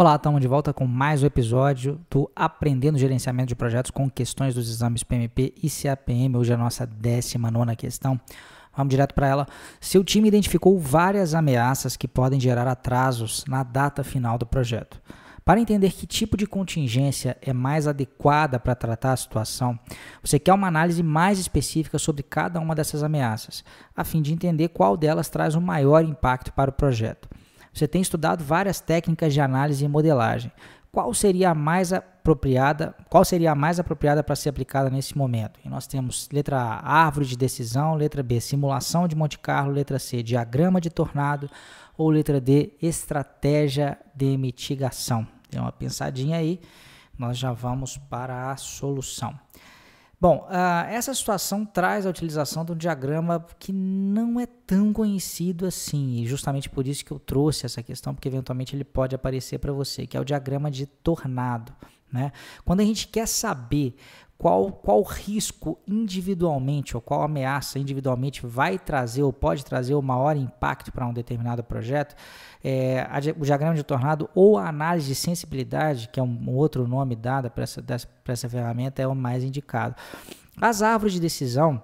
Olá, estamos de volta com mais um episódio do Aprendendo Gerenciamento de Projetos com questões dos exames PMP e CAPM. Hoje é a nossa 19 questão. Vamos direto para ela. Seu time identificou várias ameaças que podem gerar atrasos na data final do projeto. Para entender que tipo de contingência é mais adequada para tratar a situação, você quer uma análise mais específica sobre cada uma dessas ameaças, a fim de entender qual delas traz o maior impacto para o projeto. Você tem estudado várias técnicas de análise e modelagem. Qual seria a mais apropriada? Qual seria a mais apropriada para ser aplicada nesse momento? E nós temos letra A, árvore de decisão, letra B, simulação de Monte Carlo, letra C, diagrama de tornado ou letra D, estratégia de mitigação. Dê uma pensadinha aí, nós já vamos para a solução. Bom, uh, essa situação traz a utilização de um diagrama que não é tão conhecido assim, e justamente por isso que eu trouxe essa questão, porque eventualmente ele pode aparecer para você, que é o diagrama de tornado. Né? Quando a gente quer saber qual, qual risco individualmente ou qual ameaça individualmente vai trazer ou pode trazer o maior impacto para um determinado projeto, é, o diagrama de tornado ou a análise de sensibilidade, que é um, outro nome dado para essa, essa ferramenta, é o mais indicado. As árvores de decisão,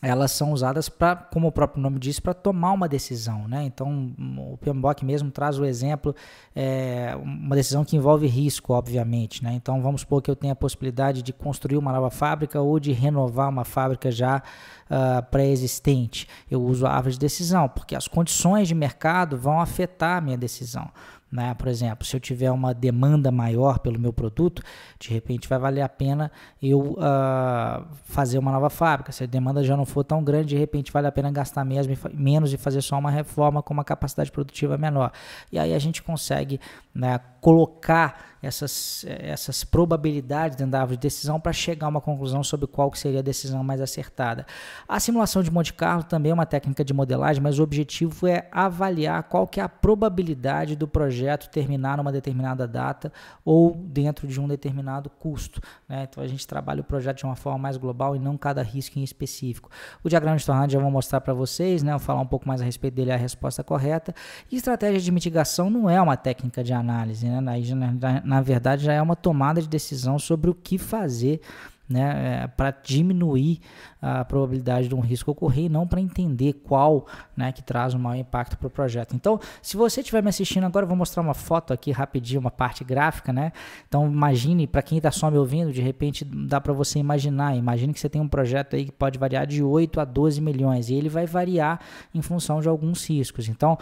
elas são usadas para, como o próprio nome diz, para tomar uma decisão, né? Então, o PMBOK mesmo traz o exemplo, é, uma decisão que envolve risco, obviamente, né? Então, vamos supor que eu tenha a possibilidade de construir uma nova fábrica ou de renovar uma fábrica já uh, pré-existente. Eu uso a árvore de decisão, porque as condições de mercado vão afetar a minha decisão. Né? Por exemplo, se eu tiver uma demanda maior pelo meu produto, de repente vai valer a pena eu uh, fazer uma nova fábrica. Se a demanda já não for tão grande, de repente vale a pena gastar mesmo, menos e fazer só uma reforma com uma capacidade produtiva menor. E aí a gente consegue né, colocar essas, essas probabilidades dentro da árvore de decisão para chegar a uma conclusão sobre qual que seria a decisão mais acertada. A simulação de Monte Carlo também é uma técnica de modelagem, mas o objetivo é avaliar qual que é a probabilidade do projeto terminar numa determinada data ou dentro de um determinado custo. Né? Então a gente trabalha o projeto de uma forma mais global e não cada risco em específico. O diagrama de tornado já vou mostrar para vocês, né? vou falar um pouco mais a respeito dele, a resposta correta. E estratégia de mitigação não é uma técnica de análise, né? na, na verdade já é uma tomada de decisão sobre o que fazer né, é, para diminuir a probabilidade de um risco ocorrer e não para entender qual né, que traz o maior impacto para o projeto. Então, se você estiver me assistindo agora, eu vou mostrar uma foto aqui rapidinho, uma parte gráfica, né? Então, imagine, para quem está só me ouvindo, de repente dá para você imaginar. Imagine que você tem um projeto aí que pode variar de 8 a 12 milhões e ele vai variar em função de alguns riscos. Então,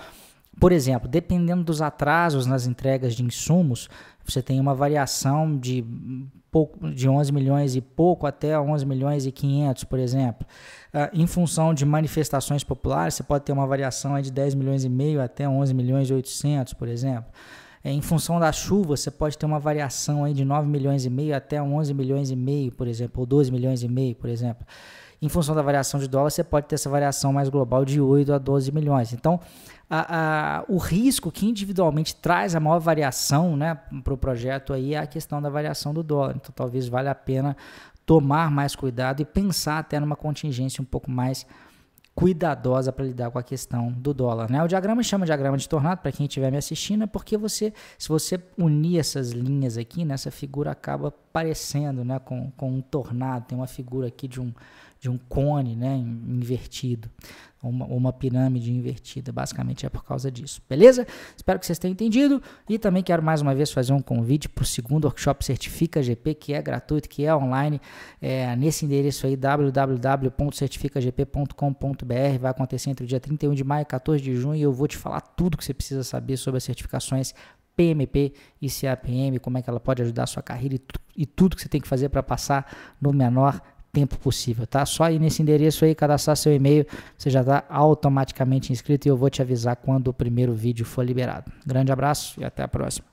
por exemplo, dependendo dos atrasos nas entregas de insumos, você tem uma variação de, pouco, de 11 milhões e pouco até 11 milhões e 500, por exemplo. Uh, em função de manifestações populares, você pode ter uma variação de 10 milhões e meio até 11 milhões e 800, por exemplo. É, em função da chuva, você pode ter uma variação aí de 9 milhões e meio até 11 milhões e meio, por exemplo, ou 12 milhões e meio, por exemplo. Em função da variação de dólar, você pode ter essa variação mais global de 8 a 12 milhões. Então, a, a, o risco que individualmente traz a maior variação né, para o projeto aí é a questão da variação do dólar. Então, talvez valha a pena tomar mais cuidado e pensar até numa contingência um pouco mais cuidadosa para lidar com a questão do dólar. Né? O diagrama chama diagrama de tornado, para quem estiver me assistindo, é porque você, se você unir essas linhas aqui, né, essa figura acaba parecendo né, com, com um tornado. Tem uma figura aqui de um, de um cone né, invertido, uma, uma pirâmide invertida. Basicamente é por causa disso. Beleza? Espero que vocês tenham entendido. E também quero mais uma vez fazer um convite para o segundo workshop Certifica GP, que é gratuito, que é online, é, nesse endereço aí, www.certificagp.com.br. Vai acontecer entre o dia 31 de maio e 14 de junho e eu vou te falar tudo que você precisa saber sobre as certificações PMP e CAPM, como é que ela pode ajudar a sua carreira e, e tudo que você tem que fazer para passar no menor tempo possível, tá? Só ir nesse endereço aí, cadastrar seu e-mail, você já está automaticamente inscrito e eu vou te avisar quando o primeiro vídeo for liberado. Grande abraço e até a próxima.